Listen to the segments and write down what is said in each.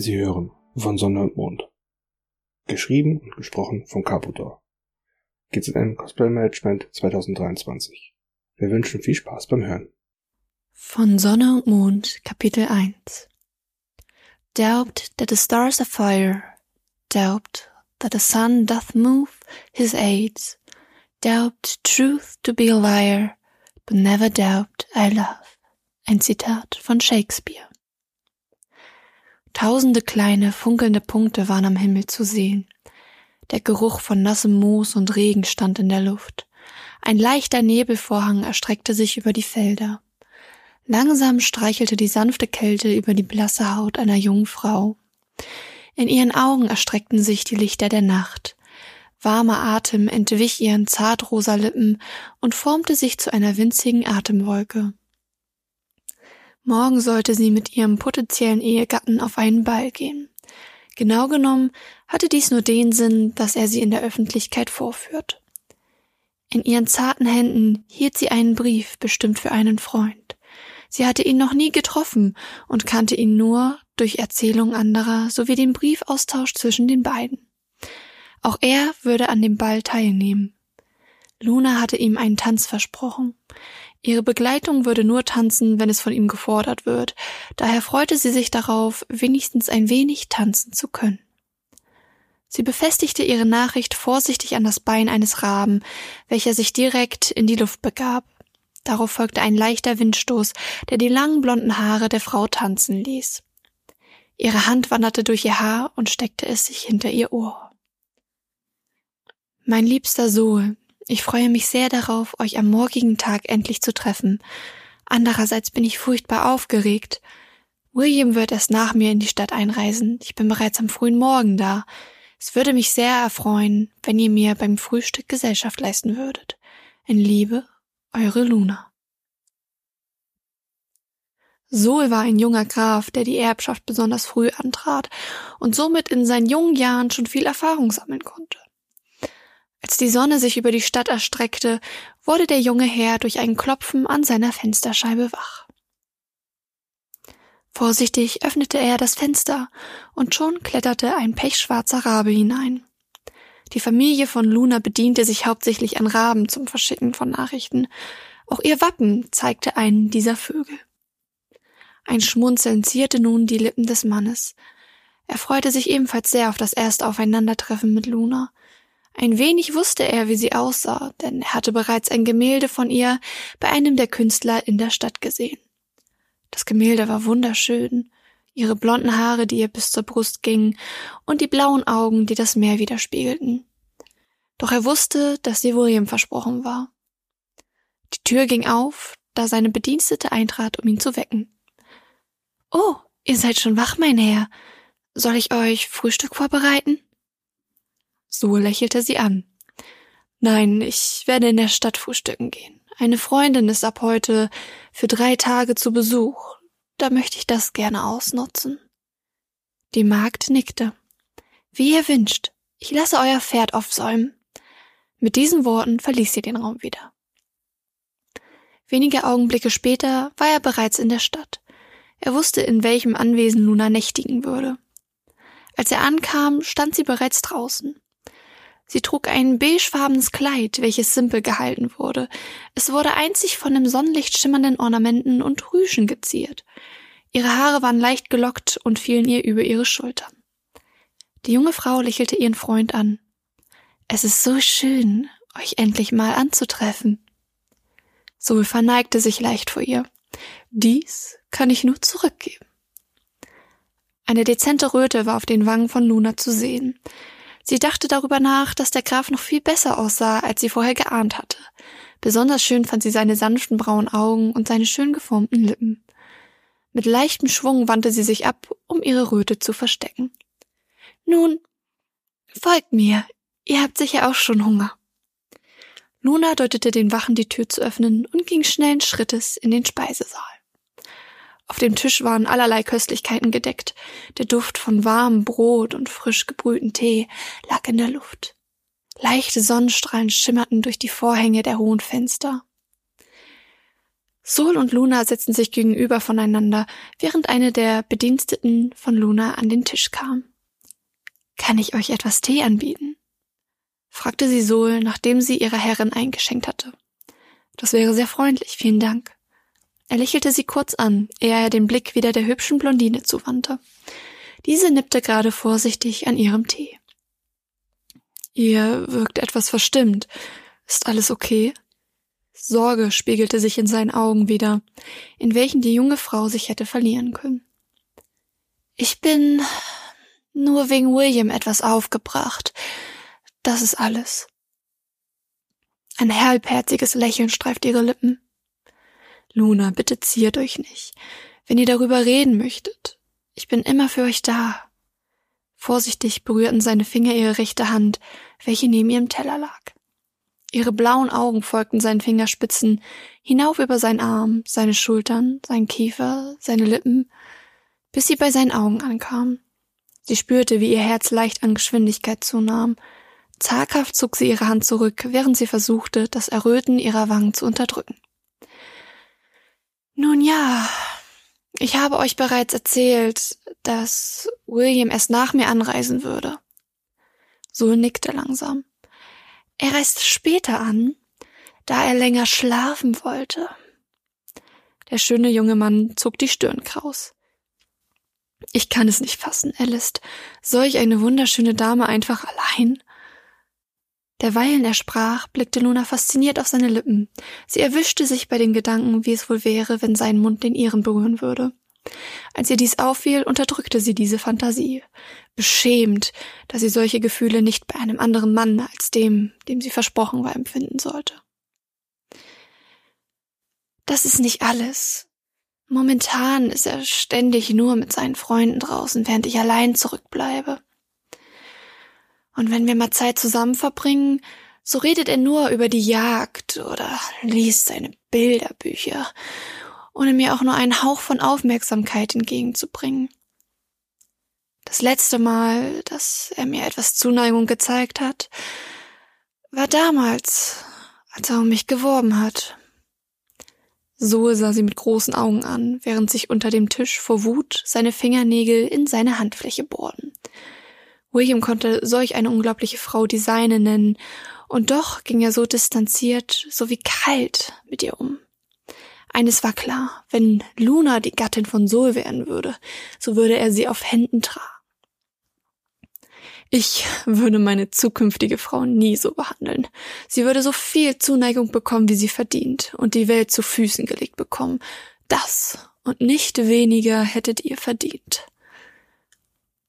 Sie hören von Sonne und Mond. Geschrieben und gesprochen von Caputor. GZM Cosplay Management 2023. Wir wünschen viel Spaß beim Hören. Von Sonne und Mond, Kapitel 1 Doubt that the stars are fire, doubt that the sun doth move his aids, doubt truth to be a liar, but never doubt I love. Ein Zitat von Shakespeare. Tausende kleine, funkelnde Punkte waren am Himmel zu sehen. Der Geruch von nassem Moos und Regen stand in der Luft. Ein leichter Nebelvorhang erstreckte sich über die Felder. Langsam streichelte die sanfte Kälte über die blasse Haut einer jungen Frau. In ihren Augen erstreckten sich die Lichter der Nacht. Warmer Atem entwich ihren zartrosa Lippen und formte sich zu einer winzigen Atemwolke. Morgen sollte sie mit ihrem potenziellen Ehegatten auf einen Ball gehen. Genau genommen hatte dies nur den Sinn, dass er sie in der Öffentlichkeit vorführt. In ihren zarten Händen hielt sie einen Brief, bestimmt für einen Freund. Sie hatte ihn noch nie getroffen und kannte ihn nur durch Erzählung anderer sowie den Briefaustausch zwischen den beiden. Auch er würde an dem Ball teilnehmen. Luna hatte ihm einen Tanz versprochen. Ihre Begleitung würde nur tanzen, wenn es von ihm gefordert wird, daher freute sie sich darauf, wenigstens ein wenig tanzen zu können. Sie befestigte ihre Nachricht vorsichtig an das Bein eines Raben, welcher sich direkt in die Luft begab. Darauf folgte ein leichter Windstoß, der die langen blonden Haare der Frau tanzen ließ. Ihre Hand wanderte durch ihr Haar und steckte es sich hinter ihr Ohr. Mein liebster Sohl, ich freue mich sehr darauf, euch am morgigen Tag endlich zu treffen. Andererseits bin ich furchtbar aufgeregt. William wird erst nach mir in die Stadt einreisen. Ich bin bereits am frühen Morgen da. Es würde mich sehr erfreuen, wenn ihr mir beim Frühstück Gesellschaft leisten würdet. In Liebe, eure Luna. Sol war ein junger Graf, der die Erbschaft besonders früh antrat und somit in seinen jungen Jahren schon viel Erfahrung sammeln konnte. Als die Sonne sich über die Stadt erstreckte, wurde der junge Herr durch ein Klopfen an seiner Fensterscheibe wach. Vorsichtig öffnete er das Fenster, und schon kletterte ein pechschwarzer Rabe hinein. Die Familie von Luna bediente sich hauptsächlich an Raben zum Verschicken von Nachrichten. Auch ihr Wappen zeigte einen dieser Vögel. Ein Schmunzeln zierte nun die Lippen des Mannes. Er freute sich ebenfalls sehr auf das erste Aufeinandertreffen mit Luna. Ein wenig wusste er, wie sie aussah, denn er hatte bereits ein Gemälde von ihr bei einem der Künstler in der Stadt gesehen. Das Gemälde war wunderschön, ihre blonden Haare, die ihr bis zur Brust gingen, und die blauen Augen, die das Meer widerspiegelten. Doch er wusste, dass sie William versprochen war. Die Tür ging auf, da seine Bedienstete eintrat, um ihn zu wecken. Oh, ihr seid schon wach, mein Herr. Soll ich euch Frühstück vorbereiten? So lächelte sie an. Nein, ich werde in der Stadt frühstücken gehen. Eine Freundin ist ab heute für drei Tage zu Besuch. Da möchte ich das gerne ausnutzen. Die Magd nickte. Wie ihr wünscht. Ich lasse euer Pferd aufsäumen. Mit diesen Worten verließ sie den Raum wieder. Wenige Augenblicke später war er bereits in der Stadt. Er wusste, in welchem Anwesen Luna nächtigen würde. Als er ankam, stand sie bereits draußen. Sie trug ein beigefarbenes Kleid, welches simpel gehalten wurde. Es wurde einzig von dem Sonnenlicht schimmernden Ornamenten und Rüschen geziert. Ihre Haare waren leicht gelockt und fielen ihr über ihre Schultern. Die junge Frau lächelte ihren Freund an. Es ist so schön, euch endlich mal anzutreffen. Sol verneigte sich leicht vor ihr. Dies kann ich nur zurückgeben. Eine dezente Röte war auf den Wangen von Luna zu sehen. Sie dachte darüber nach, dass der Graf noch viel besser aussah, als sie vorher geahnt hatte. Besonders schön fand sie seine sanften braunen Augen und seine schön geformten Lippen. Mit leichtem Schwung wandte sie sich ab, um ihre Röte zu verstecken. Nun, folgt mir. Ihr habt sicher auch schon Hunger. Luna deutete den Wachen die Tür zu öffnen und ging schnellen Schrittes in den Speisesaal. Auf dem Tisch waren allerlei Köstlichkeiten gedeckt. Der Duft von warmem Brot und frisch gebrühten Tee lag in der Luft. Leichte Sonnenstrahlen schimmerten durch die Vorhänge der hohen Fenster. Sol und Luna setzten sich gegenüber voneinander, während eine der Bediensteten von Luna an den Tisch kam. Kann ich euch etwas Tee anbieten? fragte sie Sol, nachdem sie ihrer Herrin eingeschenkt hatte. Das wäre sehr freundlich, vielen Dank. Er lächelte sie kurz an, ehe er den Blick wieder der hübschen Blondine zuwandte. Diese nippte gerade vorsichtig an ihrem Tee. Ihr wirkt etwas verstimmt. Ist alles okay? Sorge spiegelte sich in seinen Augen wieder, in welchen die junge Frau sich hätte verlieren können. Ich bin nur wegen William etwas aufgebracht. Das ist alles. Ein halbherziges Lächeln streift ihre Lippen. Luna, bitte ziert euch nicht. Wenn ihr darüber reden möchtet, ich bin immer für euch da. Vorsichtig berührten seine Finger ihre rechte Hand, welche neben ihrem Teller lag. Ihre blauen Augen folgten seinen Fingerspitzen hinauf über seinen Arm, seine Schultern, seinen Kiefer, seine Lippen, bis sie bei seinen Augen ankam. Sie spürte, wie ihr Herz leicht an Geschwindigkeit zunahm. Zaghaft zog sie ihre Hand zurück, während sie versuchte, das Erröten ihrer Wangen zu unterdrücken. Nun ja, ich habe euch bereits erzählt, dass William erst nach mir anreisen würde. So nickte langsam. Er reist später an, da er länger schlafen wollte. Der schöne junge Mann zog die Stirn kraus. Ich kann es nicht fassen, Alice. Solch eine wunderschöne Dame einfach allein? Derweilen er sprach, blickte Luna fasziniert auf seine Lippen. Sie erwischte sich bei den Gedanken, wie es wohl wäre, wenn sein Mund den ihren berühren würde. Als ihr dies auffiel, unterdrückte sie diese Fantasie, beschämt, dass sie solche Gefühle nicht bei einem anderen Mann als dem, dem sie versprochen war, empfinden sollte. Das ist nicht alles. Momentan ist er ständig nur mit seinen Freunden draußen, während ich allein zurückbleibe. Und wenn wir mal Zeit zusammen verbringen, so redet er nur über die Jagd oder liest seine Bilderbücher, ohne mir auch nur einen Hauch von Aufmerksamkeit entgegenzubringen. Das letzte Mal, dass er mir etwas Zuneigung gezeigt hat, war damals, als er um mich geworben hat. So sah sie mit großen Augen an, während sich unter dem Tisch vor Wut seine Fingernägel in seine Handfläche bohrten. William konnte solch eine unglaubliche Frau die seine nennen, und doch ging er so distanziert, so wie kalt mit ihr um. Eines war klar, wenn Luna die Gattin von Sol werden würde, so würde er sie auf Händen tragen. Ich würde meine zukünftige Frau nie so behandeln. Sie würde so viel Zuneigung bekommen, wie sie verdient, und die Welt zu Füßen gelegt bekommen. Das und nicht weniger hättet ihr verdient.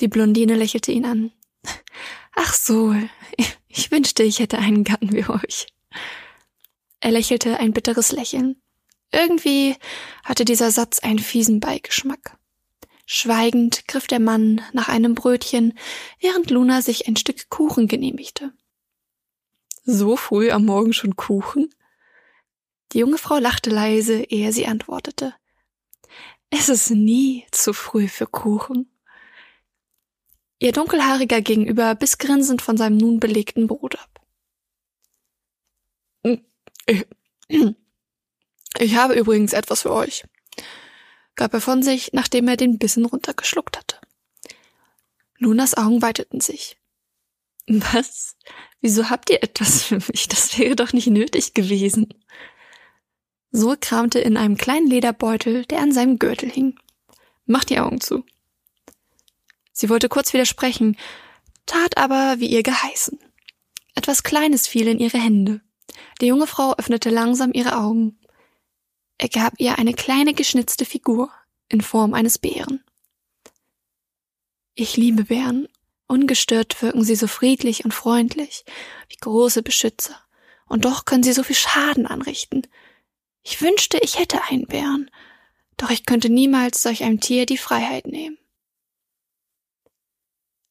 Die Blondine lächelte ihn an. Ach so, ich wünschte, ich hätte einen Gatten wie euch. Er lächelte ein bitteres Lächeln. Irgendwie hatte dieser Satz einen fiesen Beigeschmack. Schweigend griff der Mann nach einem Brötchen, während Luna sich ein Stück Kuchen genehmigte. So früh am Morgen schon Kuchen? Die junge Frau lachte leise, ehe sie antwortete. Es ist nie zu früh für Kuchen. Ihr dunkelhaariger Gegenüber biss grinsend von seinem nun belegten Brot ab. Ich, habe übrigens etwas für euch, gab er von sich, nachdem er den Bissen runtergeschluckt hatte. Lunas Augen weiteten sich. Was? Wieso habt ihr etwas für mich? Das wäre doch nicht nötig gewesen. So kramte in einem kleinen Lederbeutel, der an seinem Gürtel hing. Macht die Augen zu. Sie wollte kurz widersprechen, tat aber wie ihr geheißen. Etwas Kleines fiel in ihre Hände. Die junge Frau öffnete langsam ihre Augen. Er gab ihr eine kleine geschnitzte Figur in Form eines Bären. Ich liebe Bären. Ungestört wirken sie so friedlich und freundlich, wie große Beschützer. Und doch können sie so viel Schaden anrichten. Ich wünschte, ich hätte einen Bären, doch ich könnte niemals solch einem Tier die Freiheit nehmen.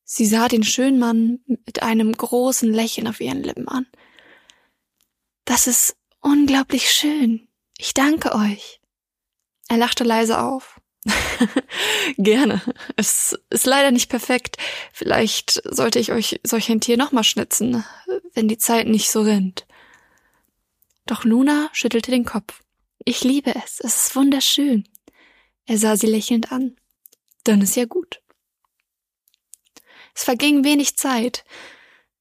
Sie sah den schönen Mann mit einem großen Lächeln auf ihren Lippen an. Das ist unglaublich schön. Ich danke euch. Er lachte leise auf. Gerne. Es ist leider nicht perfekt. Vielleicht sollte ich euch solch ein Tier nochmal schnitzen, wenn die Zeit nicht so rennt. Doch Luna schüttelte den Kopf. Ich liebe es. Es ist wunderschön. Er sah sie lächelnd an. Dann ist ja gut. Es verging wenig Zeit.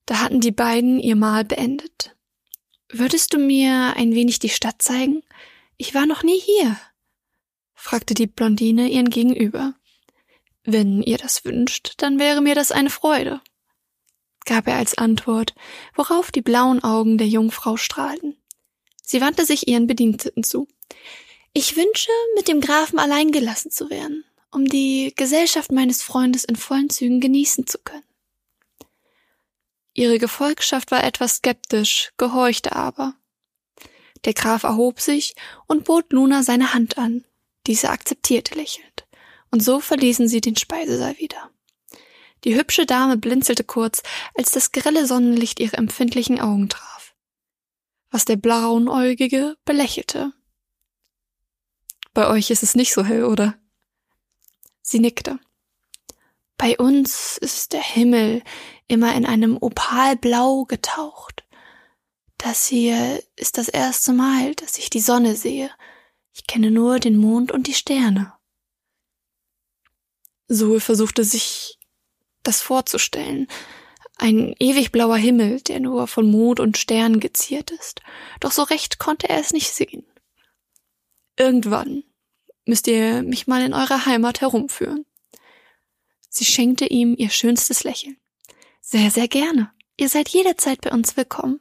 Da hatten die beiden ihr Mahl beendet. Würdest du mir ein wenig die Stadt zeigen? Ich war noch nie hier, fragte die Blondine ihren Gegenüber. Wenn ihr das wünscht, dann wäre mir das eine Freude, gab er als Antwort, worauf die blauen Augen der Jungfrau strahlten. Sie wandte sich ihren Bediensteten zu. Ich wünsche, mit dem Grafen allein gelassen zu werden, um die Gesellschaft meines Freundes in vollen Zügen genießen zu können. Ihre Gefolgschaft war etwas skeptisch, gehorchte aber. Der Graf erhob sich und bot Luna seine Hand an. Diese akzeptierte lächelnd. Und so verließen sie den Speisesaal wieder. Die hübsche Dame blinzelte kurz, als das grelle Sonnenlicht ihre empfindlichen Augen traf. Was der Braunäugige belächelte. Bei euch ist es nicht so hell, oder? Sie nickte. Bei uns ist der Himmel immer in einem Opalblau getaucht. Das hier ist das erste Mal, dass ich die Sonne sehe. Ich kenne nur den Mond und die Sterne. Zoe versuchte sich das vorzustellen. Ein ewig blauer Himmel, der nur von Mond und Sternen geziert ist. Doch so recht konnte er es nicht sehen. Irgendwann müsst ihr mich mal in eurer Heimat herumführen. Sie schenkte ihm ihr schönstes Lächeln. Sehr, sehr gerne. Ihr seid jederzeit bei uns willkommen.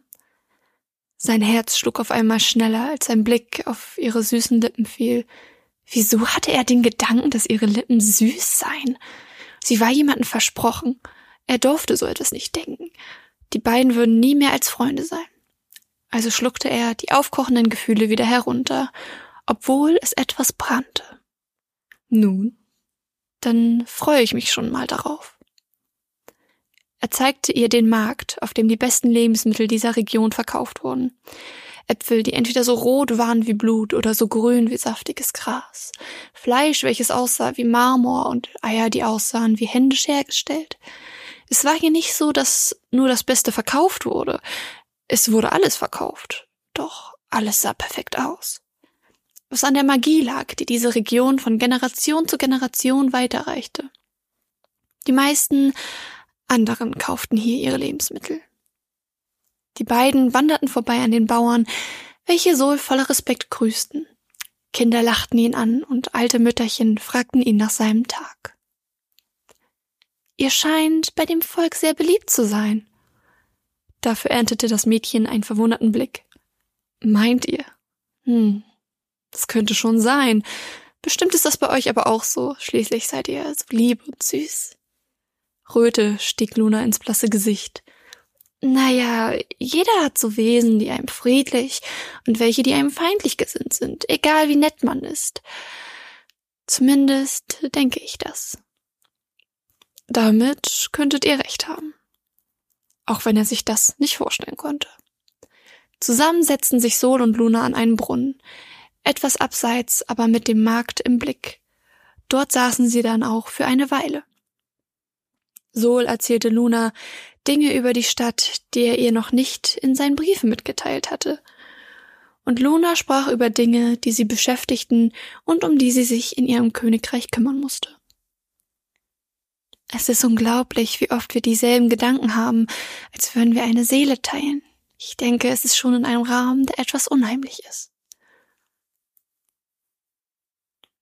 Sein Herz schlug auf einmal schneller, als sein Blick auf ihre süßen Lippen fiel. Wieso hatte er den Gedanken, dass ihre Lippen süß seien? Sie war jemandem versprochen. Er durfte so etwas nicht denken. Die beiden würden nie mehr als Freunde sein. Also schluckte er die aufkochenden Gefühle wieder herunter, obwohl es etwas brannte. Nun, dann freue ich mich schon mal darauf. Er zeigte ihr den Markt, auf dem die besten Lebensmittel dieser Region verkauft wurden. Äpfel, die entweder so rot waren wie Blut oder so grün wie saftiges Gras. Fleisch, welches aussah wie Marmor und Eier, die aussahen wie händisch hergestellt. Es war hier nicht so, dass nur das Beste verkauft wurde. Es wurde alles verkauft. Doch alles sah perfekt aus. Was an der Magie lag, die diese Region von Generation zu Generation weiterreichte. Die meisten anderen kauften hier ihre Lebensmittel. Die beiden wanderten vorbei an den Bauern, welche so voller Respekt grüßten. Kinder lachten ihn an und alte Mütterchen fragten ihn nach seinem Tag. Ihr scheint bei dem Volk sehr beliebt zu sein. Dafür erntete das Mädchen einen verwunderten Blick. Meint ihr? Hm, das könnte schon sein. Bestimmt ist das bei euch aber auch so. Schließlich seid ihr so lieb und süß. Röte stieg Luna ins blasse Gesicht. Naja, jeder hat so Wesen, die einem friedlich und welche, die einem feindlich gesinnt sind, egal wie nett man ist. Zumindest denke ich das. Damit könntet ihr recht haben. Auch wenn er sich das nicht vorstellen konnte. Zusammen setzten sich Sol und Luna an einen Brunnen, etwas abseits, aber mit dem Markt im Blick. Dort saßen sie dann auch für eine Weile. Sol erzählte Luna Dinge über die Stadt, die er ihr noch nicht in seinen Briefen mitgeteilt hatte. Und Luna sprach über Dinge, die sie beschäftigten und um die sie sich in ihrem Königreich kümmern musste. Es ist unglaublich, wie oft wir dieselben Gedanken haben, als würden wir eine Seele teilen. Ich denke, es ist schon in einem Rahmen, der etwas unheimlich ist.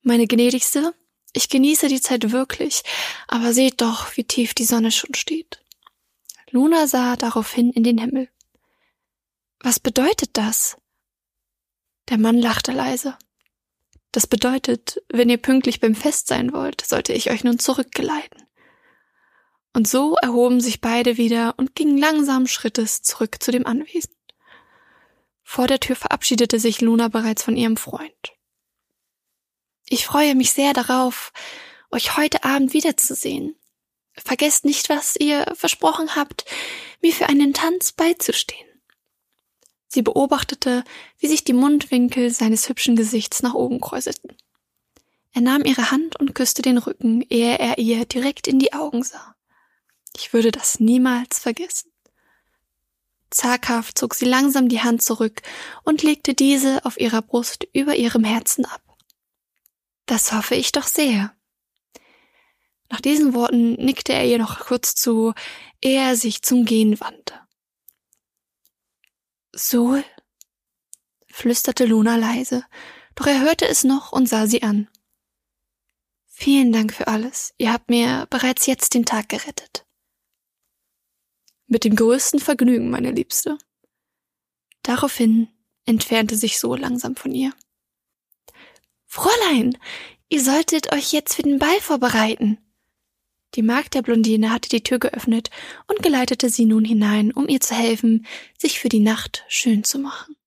Meine gnädigste, ich genieße die Zeit wirklich, aber seht doch, wie tief die Sonne schon steht. Luna sah daraufhin in den Himmel. Was bedeutet das? Der Mann lachte leise. Das bedeutet, wenn ihr pünktlich beim Fest sein wollt, sollte ich euch nun zurückgeleiten. Und so erhoben sich beide wieder und gingen langsamen Schrittes zurück zu dem Anwesen. Vor der Tür verabschiedete sich Luna bereits von ihrem Freund. Ich freue mich sehr darauf, euch heute Abend wiederzusehen. Vergesst nicht, was ihr versprochen habt, mir für einen Tanz beizustehen. Sie beobachtete, wie sich die Mundwinkel seines hübschen Gesichts nach oben kräuselten. Er nahm ihre Hand und küsste den Rücken, ehe er ihr direkt in die Augen sah. Ich würde das niemals vergessen. Zaghaft zog sie langsam die Hand zurück und legte diese auf ihrer Brust über ihrem Herzen ab. Das hoffe ich doch sehr. Nach diesen Worten nickte er ihr noch kurz zu, ehe er sich zum Gehen wandte. Sol? flüsterte Luna leise, doch er hörte es noch und sah sie an. Vielen Dank für alles. Ihr habt mir bereits jetzt den Tag gerettet. Mit dem größten Vergnügen, meine Liebste. Daraufhin entfernte sich so langsam von ihr. Fräulein, ihr solltet euch jetzt für den Ball vorbereiten. Die Magd der Blondine hatte die Tür geöffnet und geleitete sie nun hinein, um ihr zu helfen, sich für die Nacht schön zu machen.